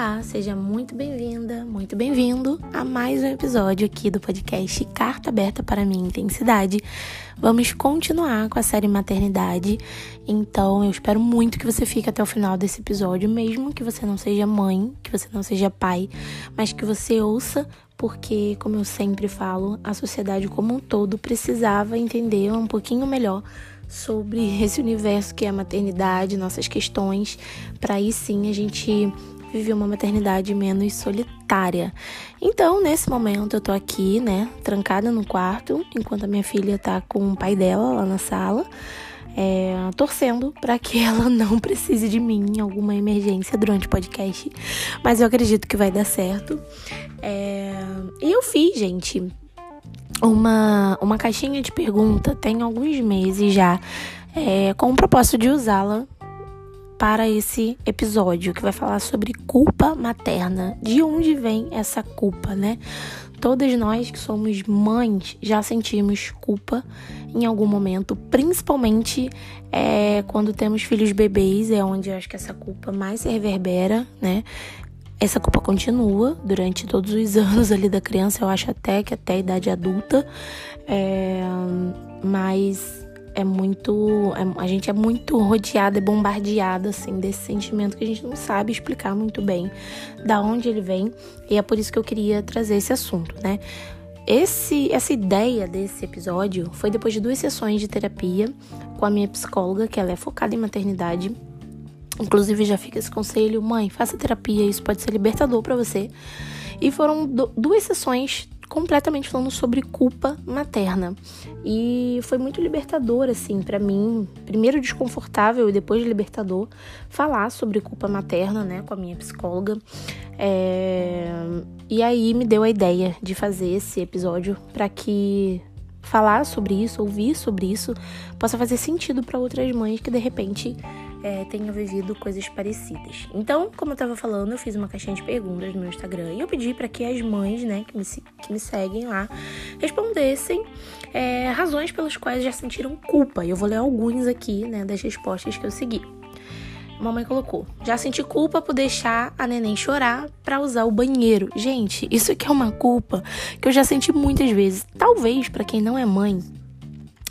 Olá, seja muito bem-vinda, muito bem-vindo a mais um episódio aqui do podcast Carta Aberta para Minha Intensidade. Vamos continuar com a série Maternidade, então eu espero muito que você fique até o final desse episódio, mesmo que você não seja mãe, que você não seja pai, mas que você ouça, porque, como eu sempre falo, a sociedade como um todo precisava entender um pouquinho melhor sobre esse universo que é a maternidade, nossas questões, para aí sim a gente viver uma maternidade menos solitária. Então, nesse momento, eu tô aqui, né, trancada no quarto, enquanto a minha filha tá com o pai dela lá na sala. É, torcendo para que ela não precise de mim em alguma emergência durante o podcast, mas eu acredito que vai dar certo. É, e eu fiz, gente, uma, uma caixinha de pergunta tem alguns meses já, é, com o propósito de usá-la para esse episódio que vai falar sobre culpa materna. De onde vem essa culpa, né? Todas nós que somos mães já sentimos culpa em algum momento, principalmente é, quando temos filhos bebês, é onde eu acho que essa culpa mais se reverbera, né? essa culpa continua durante todos os anos ali da criança, eu acho até que até a idade adulta, é, mas é muito. É, a gente é muito rodeada e bombardeada assim desse sentimento que a gente não sabe explicar muito bem da onde ele vem, e é por isso que eu queria trazer esse assunto, né? Esse, essa ideia desse episódio foi depois de duas sessões de terapia com a minha psicóloga, que ela é focada em maternidade Inclusive, já fica esse conselho: mãe, faça terapia, isso pode ser libertador para você. E foram duas sessões completamente falando sobre culpa materna. E foi muito libertador, assim, para mim. Primeiro desconfortável e depois libertador falar sobre culpa materna, né, com a minha psicóloga. É... E aí me deu a ideia de fazer esse episódio para que falar sobre isso, ouvir sobre isso, possa fazer sentido para outras mães que de repente é, tenham vivido coisas parecidas. Então, como eu estava falando, eu fiz uma caixinha de perguntas no meu Instagram e eu pedi para que as mães, né, que me, que me seguem lá, respondessem é, razões pelas quais já sentiram culpa. E eu vou ler alguns aqui, né, das respostas que eu segui. Mamãe colocou: Já senti culpa por deixar a neném chorar para usar o banheiro. Gente, isso aqui é uma culpa que eu já senti muitas vezes. Talvez para quem não é mãe,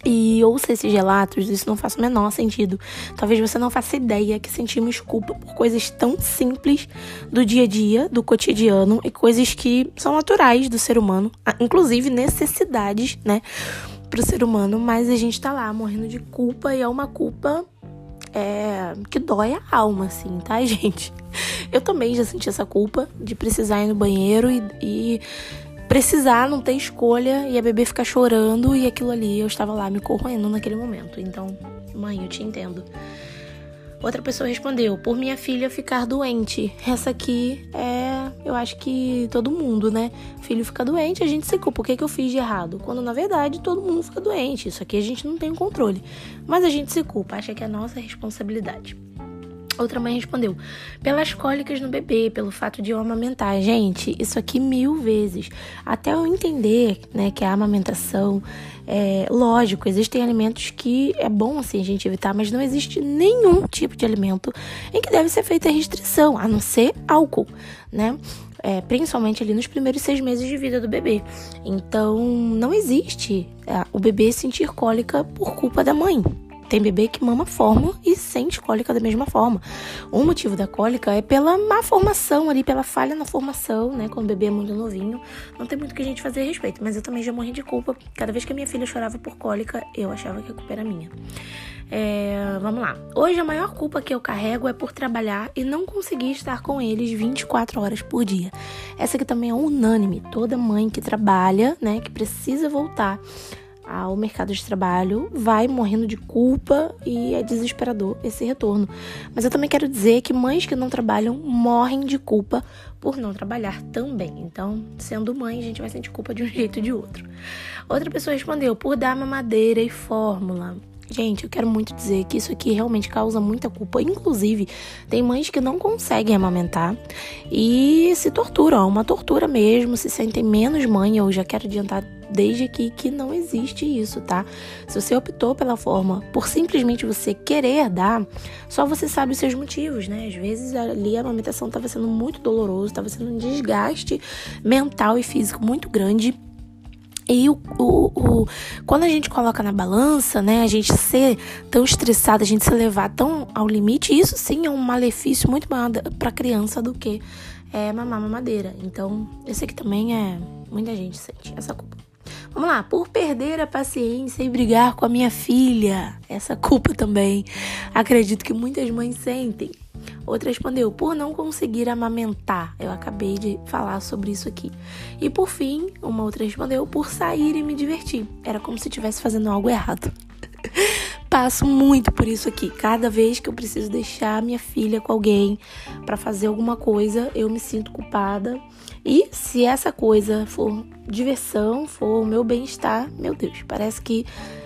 e ouça esses relatos, isso não faz o menor sentido. Talvez você não faça ideia que sentimos culpa por coisas tão simples do dia a dia, do cotidiano e coisas que são naturais do ser humano, inclusive necessidades, né, pro ser humano, mas a gente tá lá morrendo de culpa e é uma culpa é, que dói a alma, assim, tá, gente? Eu também já senti essa culpa de precisar ir no banheiro e, e precisar não ter escolha e a bebê ficar chorando e aquilo ali eu estava lá me corroendo naquele momento. Então, mãe, eu te entendo. Outra pessoa respondeu: por minha filha ficar doente. Essa aqui é, eu acho que todo mundo, né? Filho fica doente, a gente se culpa. O que, que eu fiz de errado? Quando na verdade todo mundo fica doente. Isso aqui a gente não tem controle. Mas a gente se culpa, acha que é nossa responsabilidade. Outra mãe respondeu: pelas cólicas no bebê, pelo fato de eu amamentar. Gente, isso aqui mil vezes. Até eu entender, né, que a amamentação é lógico, existem alimentos que é bom assim a gente evitar, mas não existe nenhum tipo de alimento em que deve ser feita restrição, a não ser álcool, né? É, principalmente ali nos primeiros seis meses de vida do bebê. Então, não existe é, o bebê sentir cólica por culpa da mãe. Tem bebê que mama fórmula e sente cólica da mesma forma. O motivo da cólica é pela má formação ali, pela falha na formação, né? Quando o bebê é muito novinho. Não tem muito que a gente fazer a respeito, mas eu também já morri de culpa. Cada vez que a minha filha chorava por cólica, eu achava que a culpa era minha. É, vamos lá. Hoje a maior culpa que eu carrego é por trabalhar e não conseguir estar com eles 24 horas por dia. Essa aqui também é unânime. Toda mãe que trabalha, né, que precisa voltar ao mercado de trabalho, vai morrendo de culpa e é desesperador esse retorno. Mas eu também quero dizer que mães que não trabalham morrem de culpa por não trabalhar também. Então, sendo mãe, a gente vai sentir culpa de um jeito ou de outro. Outra pessoa respondeu: por dar mamadeira e fórmula. Gente, eu quero muito dizer que isso aqui realmente causa muita culpa. Inclusive, tem mães que não conseguem amamentar e se torturam, é uma tortura mesmo, se sentem menos mãe. Eu já quero adiantar desde aqui que não existe isso, tá? Se você optou pela forma por simplesmente você querer dar, só você sabe os seus motivos, né? Às vezes ali a amamentação estava sendo muito doloroso, estava sendo um desgaste mental e físico muito grande e o, o, o, quando a gente coloca na balança, né, a gente ser tão estressado, a gente se levar tão ao limite, isso sim é um malefício muito maior para a criança do que é, mamar mamadeira. Então, esse aqui também é. Muita gente sente essa culpa. Vamos lá, por perder a paciência e brigar com a minha filha. Essa culpa também. Acredito que muitas mães sentem. Outra respondeu: por não conseguir amamentar. Eu acabei de falar sobre isso aqui. E por fim, uma outra respondeu: por sair e me divertir. Era como se estivesse fazendo algo errado. Passo muito por isso aqui. Cada vez que eu preciso deixar minha filha com alguém para fazer alguma coisa, eu me sinto culpada. E se essa coisa for diversão, for o meu bem-estar, meu Deus, parece que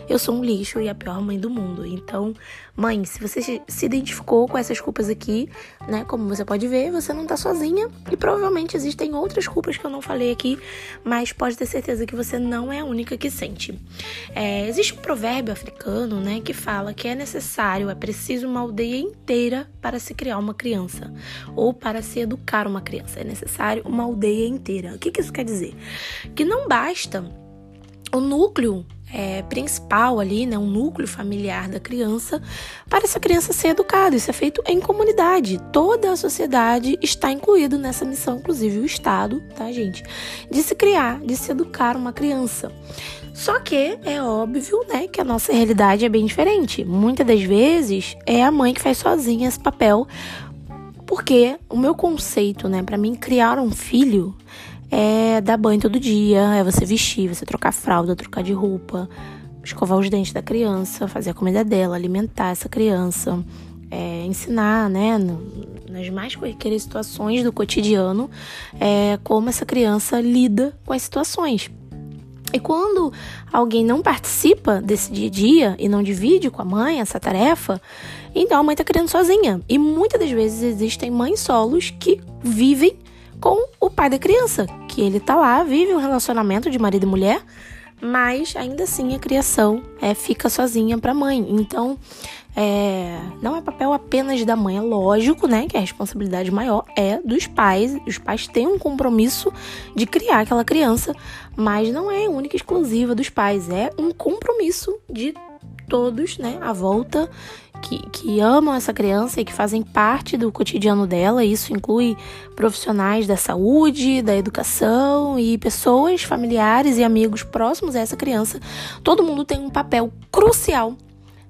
eu sou um lixo e a pior mãe do mundo. Então, mãe, se você se identificou com essas culpas aqui, né, como você pode ver, você não tá sozinha e provavelmente existem outras culpas que eu não falei aqui, mas pode ter certeza que você não é a única que sente. É, existe um provérbio africano, né, que fala que é necessário, é preciso uma aldeia inteira para se criar uma criança ou para se educar uma criança. É necessário uma aldeia inteira. O que, que isso quer dizer? Que não basta o núcleo é, principal ali, né, um núcleo familiar da criança, para essa criança ser educada. Isso é feito em comunidade. Toda a sociedade está incluído nessa missão, inclusive o Estado, tá, gente? De se criar, de se educar uma criança. Só que é óbvio, né, que a nossa realidade é bem diferente. Muitas das vezes é a mãe que faz sozinha esse papel, porque o meu conceito, né, para mim criar um filho é dar banho todo dia, é você vestir, você trocar fralda, trocar de roupa, escovar os dentes da criança, fazer a comida dela, alimentar essa criança, é, ensinar, né, nas mais corriqueiras situações do cotidiano, é, como essa criança lida com as situações. E quando alguém não participa desse dia a dia e não divide com a mãe essa tarefa, então a mãe está criando sozinha. E muitas das vezes existem mães solos que vivem com o pai da criança, que ele tá lá, vive um relacionamento de marido e mulher, mas ainda assim a criação é, fica sozinha para a mãe. Então, é, não é papel apenas da mãe, é lógico, né, que a responsabilidade maior é dos pais. Os pais têm um compromisso de criar aquela criança, mas não é única e exclusiva dos pais, é um compromisso de todos, né, à volta que, que amam essa criança e que fazem parte do cotidiano dela. Isso inclui profissionais da saúde, da educação e pessoas, familiares e amigos próximos a essa criança. Todo mundo tem um papel crucial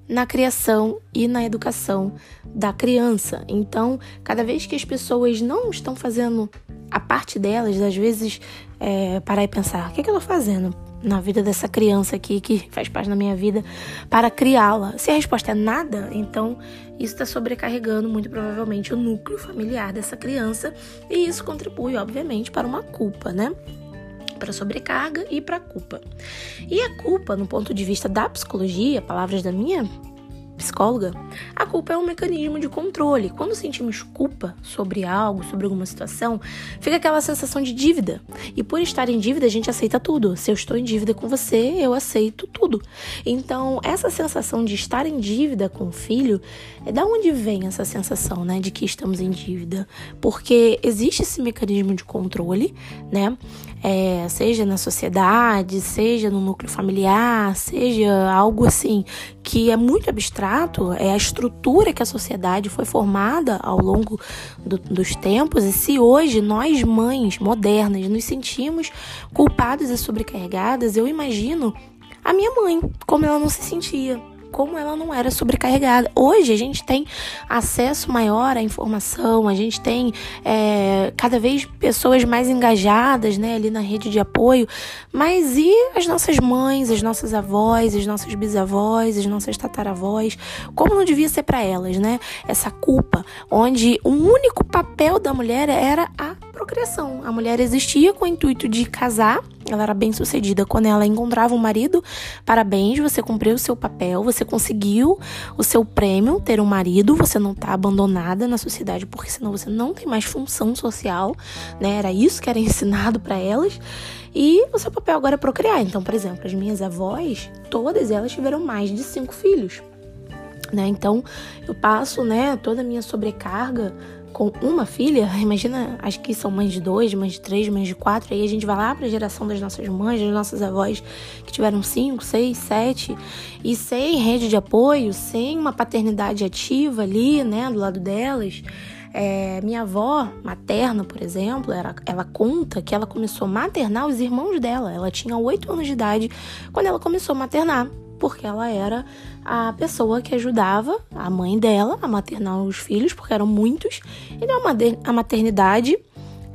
na criação e na educação da criança. Então, cada vez que as pessoas não estão fazendo a parte delas, às vezes, é, parar e pensar: o que, é que eu estou fazendo na vida dessa criança aqui, que faz parte da minha vida, para criá-la? Se a resposta é nada, então isso está sobrecarregando muito provavelmente o núcleo familiar dessa criança e isso contribui, obviamente, para uma culpa, né? Para sobrecarga e para culpa. E a culpa, no ponto de vista da psicologia, palavras da minha psicóloga, a culpa é um mecanismo de controle. Quando sentimos culpa sobre algo, sobre alguma situação, fica aquela sensação de dívida. E por estar em dívida, a gente aceita tudo. Se eu estou em dívida com você, eu aceito tudo. Então, essa sensação de estar em dívida com o filho, é da onde vem essa sensação, né, de que estamos em dívida? Porque existe esse mecanismo de controle, né? É, seja na sociedade, seja no núcleo familiar, seja algo assim que é muito abstrato, é a estrutura que a sociedade foi formada ao longo do, dos tempos. E se hoje nós, mães modernas, nos sentimos culpadas e sobrecarregadas, eu imagino a minha mãe, como ela não se sentia como ela não era sobrecarregada. Hoje a gente tem acesso maior à informação, a gente tem é, cada vez pessoas mais engajadas né, ali na rede de apoio, mas e as nossas mães, as nossas avós, as nossas bisavós, as nossas tataravós? Como não devia ser para elas, né? Essa culpa, onde o único papel da mulher era a procriação. A mulher existia com o intuito de casar, ela era bem sucedida quando ela encontrava um marido. Parabéns, você cumpriu o seu papel, você conseguiu o seu prêmio, ter um marido, você não está abandonada na sociedade, porque senão você não tem mais função social, né? Era isso que era ensinado para elas. E o seu papel agora é procriar. Então, por exemplo, as minhas avós, todas elas tiveram mais de cinco filhos. Né? Então, eu passo, né, toda a minha sobrecarga com uma filha, imagina, acho que são mães de dois, mães de três, mães de quatro, aí a gente vai lá para a geração das nossas mães, das nossas avós que tiveram cinco, seis, sete, e sem rede de apoio, sem uma paternidade ativa ali, né, do lado delas. É, minha avó materna, por exemplo, ela, ela conta que ela começou a maternar os irmãos dela. Ela tinha oito anos de idade quando ela começou a maternar porque ela era a pessoa que ajudava a mãe dela a maternar os filhos, porque eram muitos. Então a maternidade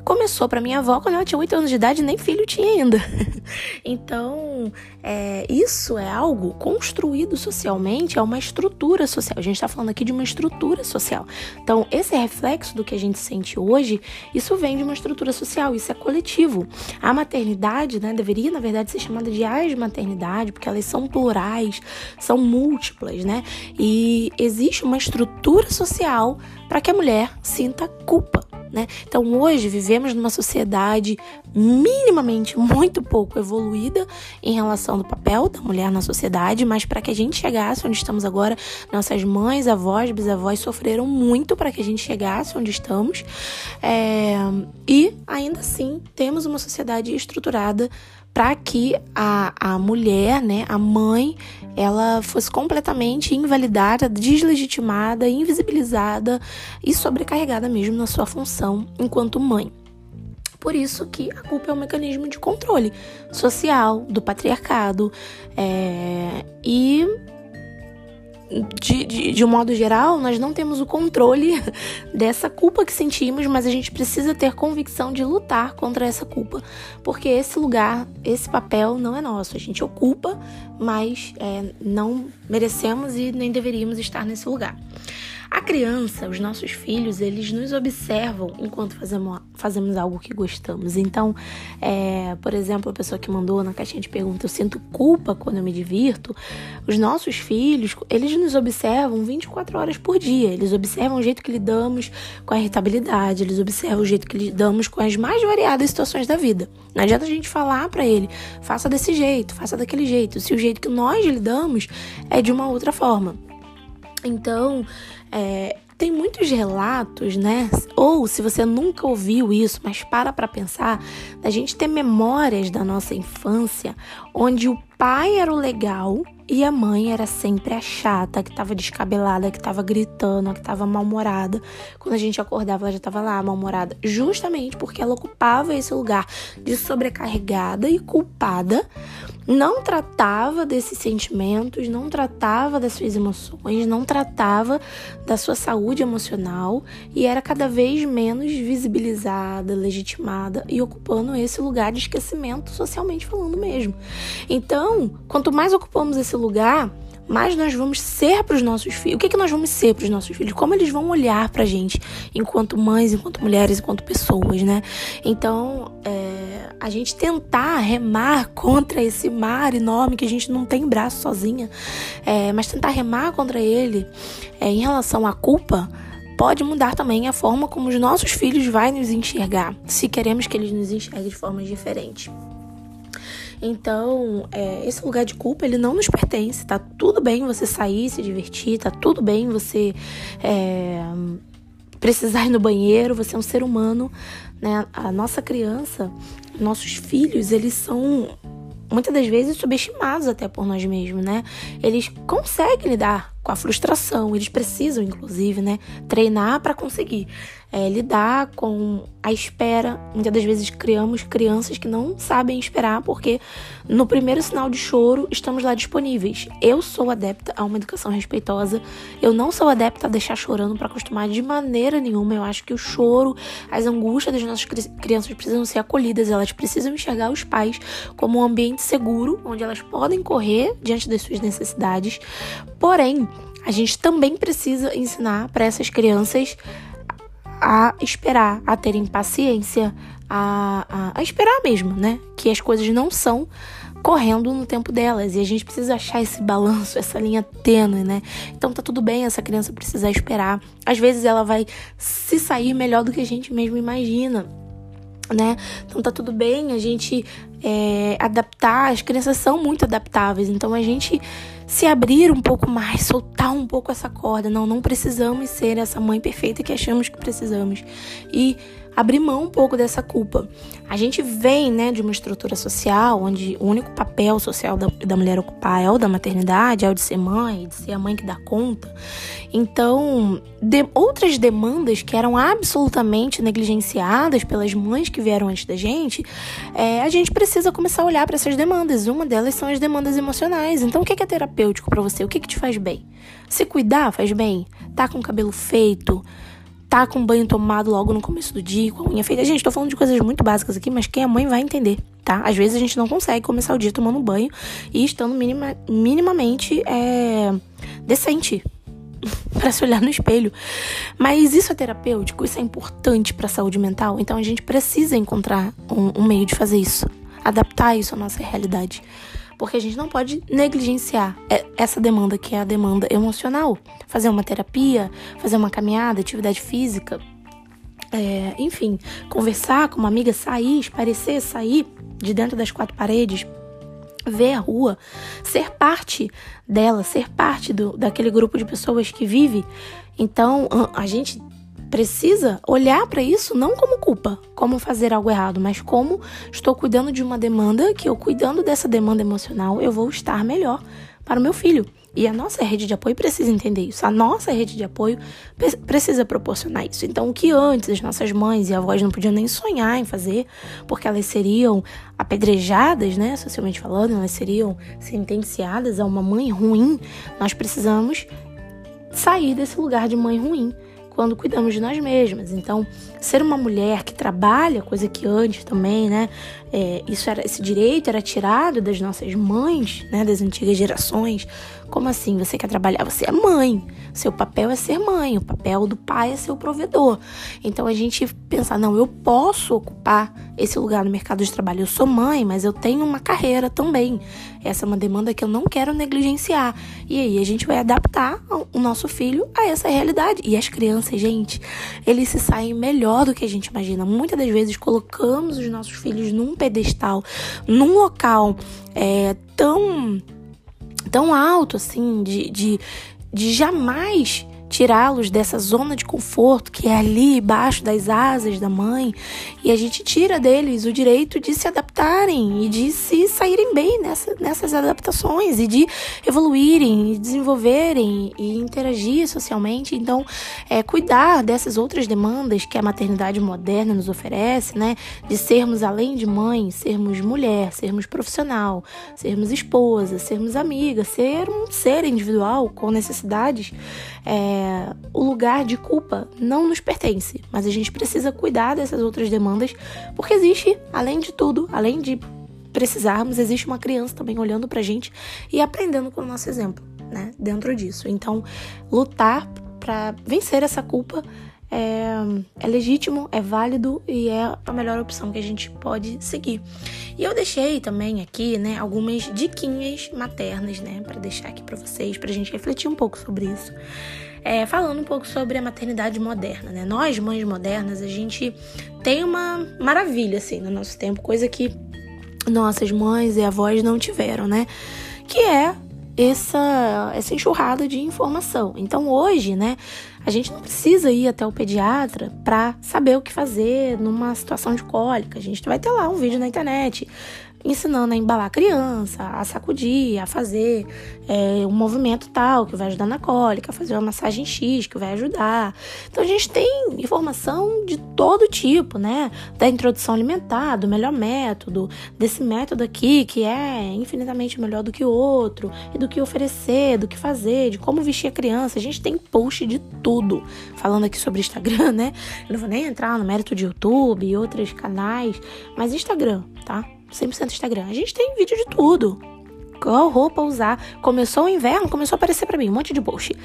começou para minha avó quando ela tinha 8 anos de idade, nem filho tinha ainda. então, é, isso é algo construído socialmente, é uma estrutura social. A gente está falando aqui de uma estrutura social. Então, esse reflexo do que a gente sente hoje, isso vem de uma estrutura social, isso é coletivo. A maternidade, né, deveria, na verdade, ser chamada de as maternidade, porque elas são plurais, são múltiplas, né? E existe uma estrutura social para que a mulher sinta culpa né? Então hoje vivemos numa sociedade minimamente muito pouco evoluída em relação do papel da mulher na sociedade, mas para que a gente chegasse onde estamos agora, nossas mães, avós, bisavós sofreram muito para que a gente chegasse onde estamos. É... E ainda assim temos uma sociedade estruturada para que a, a mulher, né, a mãe, ela fosse completamente invalidada, deslegitimada, invisibilizada e sobrecarregada mesmo na sua função enquanto mãe. Por isso que a culpa é um mecanismo de controle social do patriarcado é, e de, de, de um modo geral, nós não temos o controle dessa culpa que sentimos, mas a gente precisa ter convicção de lutar contra essa culpa, porque esse lugar, esse papel não é nosso. A gente ocupa, mas é, não merecemos e nem deveríamos estar nesse lugar. A criança, os nossos filhos, eles nos observam enquanto fazemos, fazemos algo que gostamos. Então, é, por exemplo, a pessoa que mandou na caixinha de pergunta, eu sinto culpa quando eu me divirto. Os nossos filhos, eles nos observam 24 horas por dia. Eles observam o jeito que lidamos com a irritabilidade, eles observam o jeito que lidamos com as mais variadas situações da vida. Não adianta a gente falar para ele, faça desse jeito, faça daquele jeito, se o jeito que nós lidamos é de uma outra forma. Então, é, tem muitos relatos, né? Ou se você nunca ouviu isso, mas para para pensar, da gente ter memórias da nossa infância onde o pai era o legal e a mãe era sempre a chata, que tava descabelada, que tava gritando, que tava mal-humorada. Quando a gente acordava, ela já tava lá, mal-humorada. Justamente porque ela ocupava esse lugar de sobrecarregada e culpada. Não tratava desses sentimentos, não tratava das suas emoções, não tratava da sua saúde emocional e era cada vez menos visibilizada, legitimada e ocupando esse lugar de esquecimento socialmente falando mesmo. Então, quanto mais ocupamos esse lugar, mais nós vamos ser para os nossos filhos. O que, é que nós vamos ser para os nossos filhos? Como eles vão olhar para a gente enquanto mães, enquanto mulheres, enquanto pessoas, né? Então, é, a gente tentar remar contra esse mar enorme que a gente não tem braço sozinha, é, mas tentar remar contra ele é, em relação à culpa pode mudar também a forma como os nossos filhos vão nos enxergar, se queremos que eles nos enxerguem de formas diferentes. Então, é, esse lugar de culpa, ele não nos pertence. Tá tudo bem você sair, se divertir, tá tudo bem você é, precisar ir no banheiro, você é um ser humano, né? A nossa criança, nossos filhos, eles são muitas das vezes subestimados até por nós mesmos, né? Eles conseguem lidar com a frustração, eles precisam, inclusive, né, treinar para conseguir é, lidar com a espera. Muitas das vezes criamos crianças que não sabem esperar, porque no primeiro sinal de choro estamos lá disponíveis. Eu sou adepta a uma educação respeitosa, eu não sou adepta a deixar chorando para acostumar de maneira nenhuma. Eu acho que o choro, as angústias das nossas crianças precisam ser acolhidas, elas precisam enxergar os pais como um ambiente seguro, onde elas podem correr diante das suas necessidades. Porém, a gente também precisa ensinar para essas crianças a esperar, a terem paciência, a, a, a esperar mesmo, né? Que as coisas não são correndo no tempo delas e a gente precisa achar esse balanço, essa linha tênue, né? Então tá tudo bem essa criança precisar esperar. Às vezes ela vai se sair melhor do que a gente mesmo imagina. Né? Então tá tudo bem a gente é, adaptar, as crianças são muito adaptáveis, então a gente se abrir um pouco mais, soltar um pouco essa corda. Não, não precisamos ser essa mãe perfeita que achamos que precisamos. E abrir mão um pouco dessa culpa. A gente vem, né, de uma estrutura social onde o único papel social da, da mulher ocupar é o da maternidade, é o de ser mãe, de ser a mãe que dá conta. Então, de, outras demandas que eram absolutamente negligenciadas pelas mães que vieram antes da gente, é, a gente precisa começar a olhar para essas demandas. Uma delas são as demandas emocionais. Então, o que é terapêutico para você? O que, que te faz bem? Se cuidar faz bem? Tá com o cabelo feito? Tá com banho tomado logo no começo do dia, com a unha feita. Gente, tô falando de coisas muito básicas aqui, mas quem é mãe vai entender, tá? Às vezes a gente não consegue começar o dia tomando banho e estando minima, minimamente é, decente para se olhar no espelho. Mas isso é terapêutico, isso é importante para a saúde mental, então a gente precisa encontrar um, um meio de fazer isso, adaptar isso à nossa realidade porque a gente não pode negligenciar essa demanda que é a demanda emocional. Fazer uma terapia, fazer uma caminhada, atividade física, é, enfim, conversar com uma amiga, sair, esparecer, sair de dentro das quatro paredes, ver a rua, ser parte dela, ser parte do, daquele grupo de pessoas que vive. Então, a gente precisa olhar para isso não como culpa, como fazer algo errado, mas como estou cuidando de uma demanda que eu cuidando dessa demanda emocional, eu vou estar melhor para o meu filho. E a nossa rede de apoio precisa entender isso. A nossa rede de apoio precisa proporcionar isso. Então, o que antes as nossas mães e avós não podiam nem sonhar em fazer, porque elas seriam apedrejadas, né, socialmente falando, elas seriam sentenciadas a uma mãe ruim, nós precisamos sair desse lugar de mãe ruim quando cuidamos de nós mesmas. Então, ser uma mulher que trabalha, coisa que antes também, né? É, isso era, esse direito era tirado das nossas mães, né? Das antigas gerações. Como assim? Você quer trabalhar? Você é mãe. Seu papel é ser mãe. O papel do pai é ser o provedor. Então a gente pensar, não, eu posso ocupar esse lugar no mercado de trabalho. Eu sou mãe, mas eu tenho uma carreira também. Essa é uma demanda que eu não quero negligenciar. E aí a gente vai adaptar o nosso filho a essa realidade. E as crianças, gente, eles se saem melhor do que a gente imagina. Muitas das vezes colocamos os nossos filhos num pedestal, num local é, tão tão alto assim de, de, de jamais tirá-los dessa zona de conforto que é ali embaixo das asas da mãe e a gente tira deles o direito de se adaptarem e de se saírem bem nessa, nessas adaptações e de evoluírem e desenvolverem e interagir socialmente. Então, é, cuidar dessas outras demandas que a maternidade moderna nos oferece, né? De sermos além de mãe, sermos mulher, sermos profissional, sermos esposa, sermos amiga, ser um ser individual com necessidades. É, é, o lugar de culpa não nos pertence, mas a gente precisa cuidar dessas outras demandas, porque existe, além de tudo, além de precisarmos, existe uma criança também olhando pra gente e aprendendo com o nosso exemplo, né? Dentro disso. Então, lutar para vencer essa culpa é, é, legítimo, é válido e é a melhor opção que a gente pode seguir. E eu deixei também aqui, né, algumas diquinhas maternas, né, para deixar aqui para vocês, pra gente refletir um pouco sobre isso é, falando um pouco sobre a maternidade moderna, né? Nós, mães modernas, a gente tem uma maravilha, assim, no nosso tempo, coisa que nossas mães e avós não tiveram, né? Que é essa, essa enxurrada de informação. Então, hoje, né, a gente não precisa ir até o pediatra para saber o que fazer numa situação de cólica. A gente vai ter lá um vídeo na internet ensinando a embalar a criança, a sacudir, a fazer é, um movimento tal que vai ajudar na cólica, a fazer uma massagem X que vai ajudar. Então a gente tem informação de todo tipo, né? Da introdução alimentar, do melhor método, desse método aqui que é infinitamente melhor do que o outro, e do que oferecer, do que fazer, de como vestir a criança. A gente tem post de tudo. Falando aqui sobre Instagram, né? Eu não vou nem entrar no mérito de YouTube e outros canais, mas Instagram, tá? 100% Instagram. A gente tem vídeo de tudo. qual roupa usar. Começou o inverno, começou a aparecer para mim um monte de post.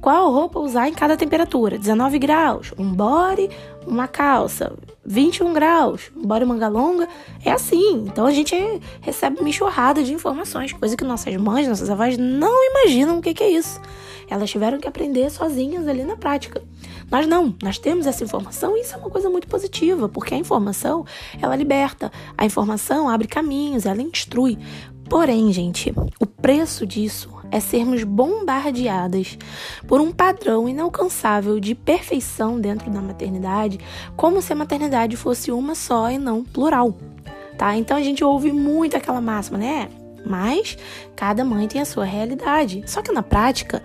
Qual roupa usar em cada temperatura? 19 graus, um body, uma calça, 21 graus, um body manga longa. É assim. Então a gente recebe uma enxurrada de informações, coisa que nossas mães, nossas avós não imaginam o que, que é isso. Elas tiveram que aprender sozinhas ali na prática. Nós não, nós temos essa informação e isso é uma coisa muito positiva, porque a informação, ela liberta, a informação abre caminhos, ela instrui. Porém, gente, o preço disso é sermos bombardeadas por um padrão inalcançável de perfeição dentro da maternidade, como se a maternidade fosse uma só e não plural. Tá? Então a gente ouve muito aquela máxima, né? Mas cada mãe tem a sua realidade. Só que na prática,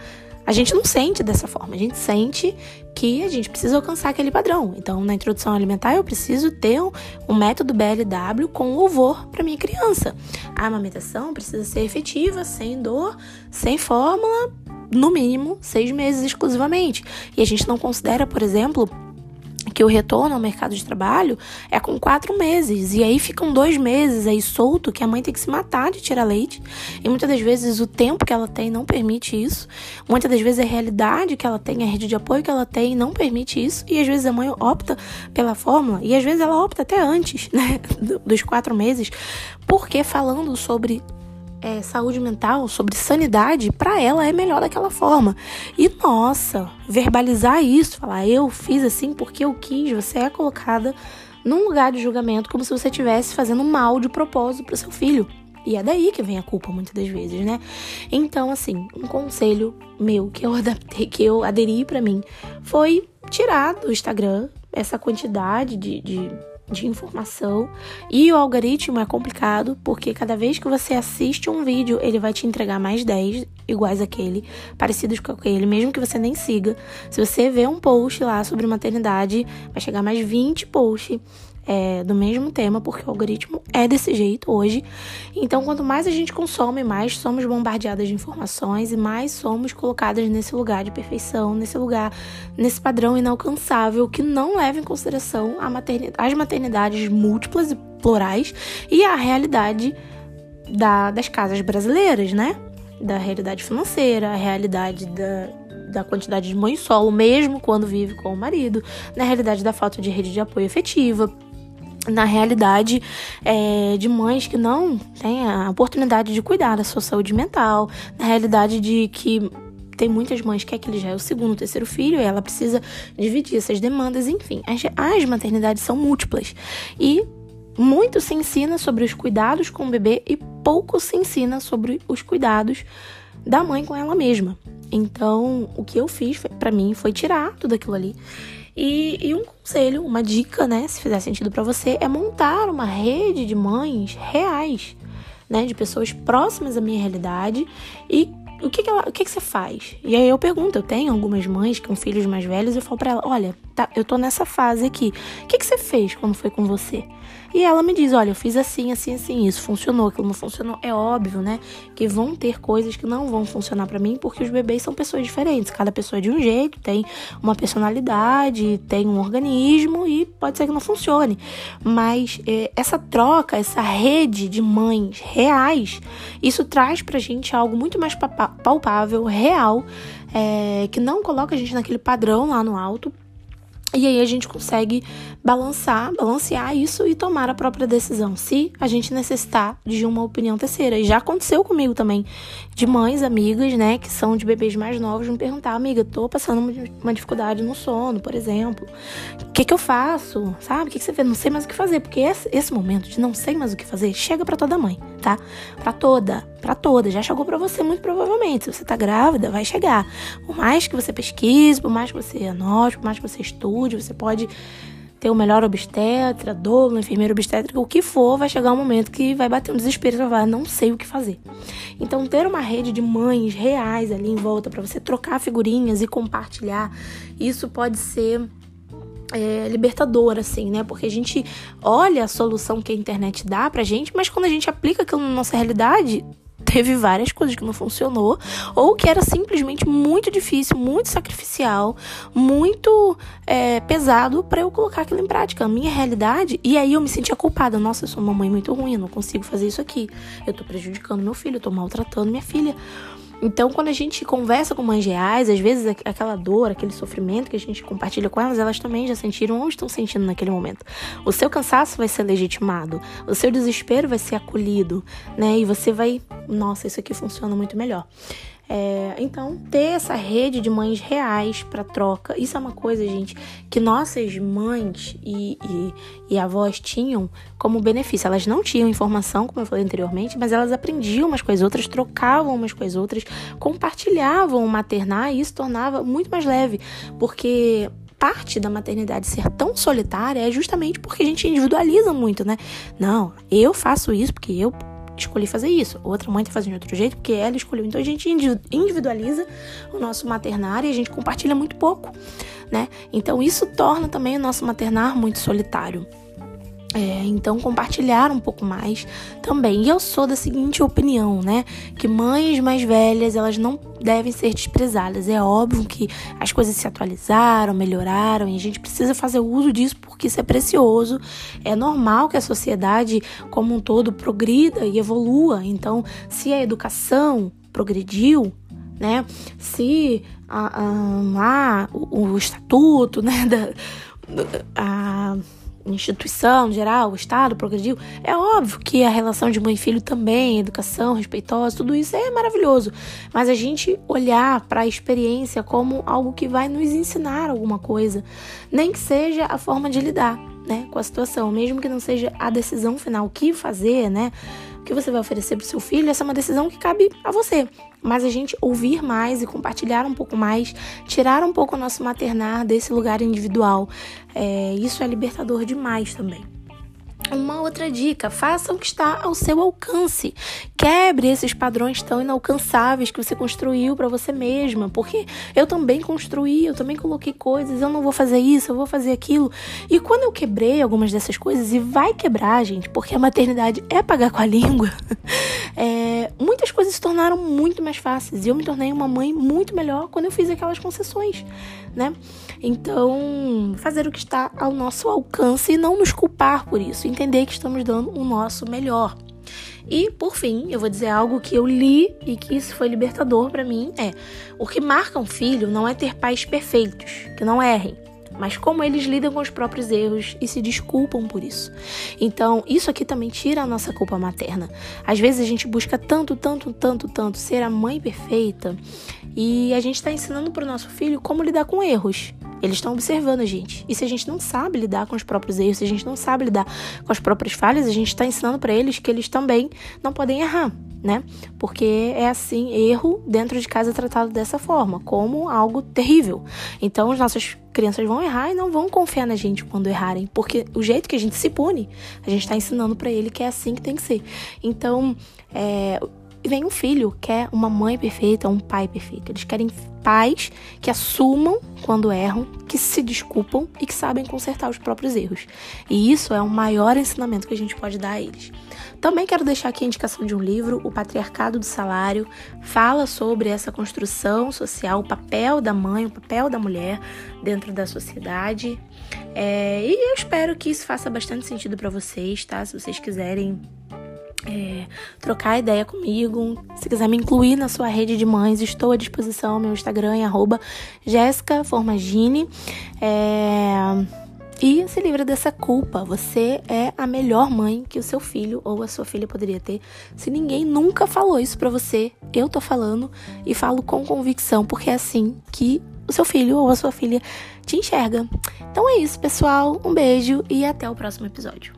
a gente não sente dessa forma, a gente sente que a gente precisa alcançar aquele padrão. Então, na introdução alimentar, eu preciso ter um, um método BLW com louvor para minha criança. A amamentação precisa ser efetiva, sem dor, sem fórmula, no mínimo seis meses exclusivamente. E a gente não considera, por exemplo, que o retorno ao mercado de trabalho é com quatro meses. E aí ficam dois meses aí solto que a mãe tem que se matar de tirar leite. E muitas das vezes o tempo que ela tem não permite isso. Muitas das vezes a realidade que ela tem, a rede de apoio que ela tem não permite isso. E às vezes a mãe opta pela fórmula. E às vezes ela opta até antes, né? Dos quatro meses. Porque falando sobre é, saúde mental, sobre sanidade, para ela é melhor daquela forma. E nossa, verbalizar isso, falar eu fiz assim porque eu quis, você é colocada num lugar de julgamento como se você estivesse fazendo mal de propósito para seu filho. E é daí que vem a culpa muitas das vezes, né? Então, assim, um conselho meu que eu adaptei, que eu aderi para mim, foi tirar do Instagram essa quantidade de, de de informação e o algoritmo é complicado porque cada vez que você assiste um vídeo, ele vai te entregar mais 10 iguais àquele, parecidos com aquele, mesmo que você nem siga. Se você vê um post lá sobre maternidade, vai chegar mais 20 posts é, do mesmo tema, porque o algoritmo é desse jeito hoje. Então, quanto mais a gente consome, mais somos bombardeadas de informações e mais somos colocadas nesse lugar de perfeição, nesse lugar, nesse padrão inalcançável que não leva em consideração maternidade, as maternidades múltiplas e plurais e a realidade da, das casas brasileiras, né? Da realidade financeira, a realidade da, da quantidade de mãe solo, mesmo quando vive com o marido, na realidade da falta de rede de apoio efetiva, na realidade é, de mães que não têm a oportunidade de cuidar da sua saúde mental, na realidade de que tem muitas mães que aquele já é o segundo, terceiro filho, e ela precisa dividir essas demandas, enfim. As, as maternidades são múltiplas. E muito se ensina sobre os cuidados com o bebê e pouco se ensina sobre os cuidados da mãe com ela mesma. Então, o que eu fiz para mim foi tirar tudo aquilo ali e, e um conselho, uma dica, né, se fizer sentido para você, é montar uma rede de mães reais, né, de pessoas próximas da minha realidade e o que que, ela, o que que você faz? E aí eu pergunto, eu tenho algumas mães com filhos mais velhos, eu falo para ela, olha, tá, eu tô nessa fase aqui. O que que você fez quando foi com você? E ela me diz: olha, eu fiz assim, assim, assim, isso funcionou, aquilo não funcionou. É óbvio, né? Que vão ter coisas que não vão funcionar para mim, porque os bebês são pessoas diferentes. Cada pessoa é de um jeito, tem uma personalidade, tem um organismo e pode ser que não funcione. Mas é, essa troca, essa rede de mães reais, isso traz pra gente algo muito mais palpável, real, é, que não coloca a gente naquele padrão lá no alto e aí a gente consegue balançar, balancear isso e tomar a própria decisão, se a gente necessitar de uma opinião terceira. E já aconteceu comigo também, de mães, amigas, né, que são de bebês mais novos, me perguntar, amiga, tô passando uma dificuldade no sono, por exemplo. O que que eu faço? Sabe? O que que você vê? Não sei mais o que fazer, porque esse, esse momento de não sei mais o que fazer chega para toda mãe, tá? Para toda, para toda. Já chegou para você muito provavelmente. Se você tá grávida, vai chegar. Por mais que você pesquise, por mais que você anote, por mais que você estude, você pode ter o melhor obstetra, doula, enfermeiro obstétrica, o que for, vai chegar um momento que vai bater um desespero e vai falar, não sei o que fazer. Então, ter uma rede de mães reais ali em volta para você trocar figurinhas e compartilhar, isso pode ser é, libertador, assim, né? Porque a gente olha a solução que a internet dá pra gente, mas quando a gente aplica aquilo na nossa realidade, teve várias coisas que não funcionou, ou que era simplesmente muito difícil, muito sacrificial, muito é, pesado para eu colocar aquilo em prática. A minha realidade. E aí eu me sentia culpada. Nossa, eu sou uma mãe muito ruim, eu não consigo fazer isso aqui. Eu tô prejudicando meu filho, eu tô maltratando minha filha. Então, quando a gente conversa com mães reais, às vezes aquela dor, aquele sofrimento que a gente compartilha com elas, elas também já sentiram ou estão sentindo naquele momento. O seu cansaço vai ser legitimado, o seu desespero vai ser acolhido, né? E você vai, nossa, isso aqui funciona muito melhor. É, então, ter essa rede de mães reais para troca, isso é uma coisa, gente, que nossas mães e, e, e, avós tinham como benefício. Elas não tinham informação, como eu falei anteriormente, mas elas aprendiam umas com as outras, trocavam umas com as outras, compartilhavam o maternar e isso tornava muito mais leve, porque parte da maternidade ser tão solitária é justamente porque a gente individualiza muito, né? Não, eu faço isso porque eu escolhi fazer isso, outra mãe tá fazendo de outro jeito porque ela escolheu. Então a gente individualiza o nosso maternar e a gente compartilha muito pouco, né? Então isso torna também o nosso maternar muito solitário. É, então, compartilhar um pouco mais também. E eu sou da seguinte opinião, né? Que mães mais velhas, elas não devem ser desprezadas. É óbvio que as coisas se atualizaram, melhoraram, e a gente precisa fazer uso disso porque isso é precioso. É normal que a sociedade como um todo progrida e evolua. Então, se a educação progrediu, né? Se a, a, a o, o, estatuto, né? Da, a, instituição geral, o Estado progrediu, é óbvio que a relação de mãe e filho também, educação respeitosa, tudo isso é maravilhoso. Mas a gente olhar para a experiência como algo que vai nos ensinar alguma coisa, nem que seja a forma de lidar. Né, com a situação, mesmo que não seja a decisão final, o que fazer, né? Que você vai oferecer para o seu filho, essa é uma decisão que cabe a você mas a gente ouvir mais e compartilhar um pouco mais, tirar um pouco o nosso maternar desse lugar individual. É, isso é libertador demais também. Uma outra dica: faça o que está ao seu alcance. Quebre esses padrões tão inalcançáveis que você construiu para você mesma, porque eu também construí, eu também coloquei coisas, eu não vou fazer isso, eu vou fazer aquilo. E quando eu quebrei algumas dessas coisas, e vai quebrar, gente, porque a maternidade é pagar com a língua, é, muitas coisas se tornaram muito mais fáceis. E eu me tornei uma mãe muito melhor quando eu fiz aquelas concessões, né? Então, fazer o que está ao nosso alcance e não nos culpar por isso, entender que estamos dando o nosso melhor. E, por fim, eu vou dizer algo que eu li e que isso foi libertador para mim: é o que marca um filho não é ter pais perfeitos, que não errem, mas como eles lidam com os próprios erros e se desculpam por isso. Então, isso aqui também tira a nossa culpa materna. Às vezes a gente busca tanto, tanto, tanto, tanto ser a mãe perfeita e a gente está ensinando para o nosso filho como lidar com erros. Eles estão observando a gente. E se a gente não sabe lidar com os próprios erros, se a gente não sabe lidar com as próprias falhas, a gente está ensinando para eles que eles também não podem errar, né? Porque é assim, erro dentro de casa é tratado dessa forma, como algo terrível. Então, as nossas crianças vão errar e não vão confiar na gente quando errarem, porque o jeito que a gente se pune, a gente está ensinando para ele que é assim que tem que ser. Então, é, vem um filho, quer uma mãe perfeita, um pai perfeito. Eles querem pais que assumam quando erram, que se desculpam e que sabem consertar os próprios erros. E isso é o maior ensinamento que a gente pode dar a eles. Também quero deixar aqui a indicação de um livro, O Patriarcado do Salário, fala sobre essa construção social, o papel da mãe, o papel da mulher dentro da sociedade. É, e eu espero que isso faça bastante sentido para vocês, tá? Se vocês quiserem é, trocar ideia comigo. Se quiser me incluir na sua rede de mães, estou à disposição. Meu Instagram é arroba Formagini. É, e se livra dessa culpa. Você é a melhor mãe que o seu filho ou a sua filha poderia ter. Se ninguém nunca falou isso para você, eu tô falando e falo com convicção, porque é assim que o seu filho ou a sua filha te enxerga. Então é isso, pessoal. Um beijo e até o próximo episódio.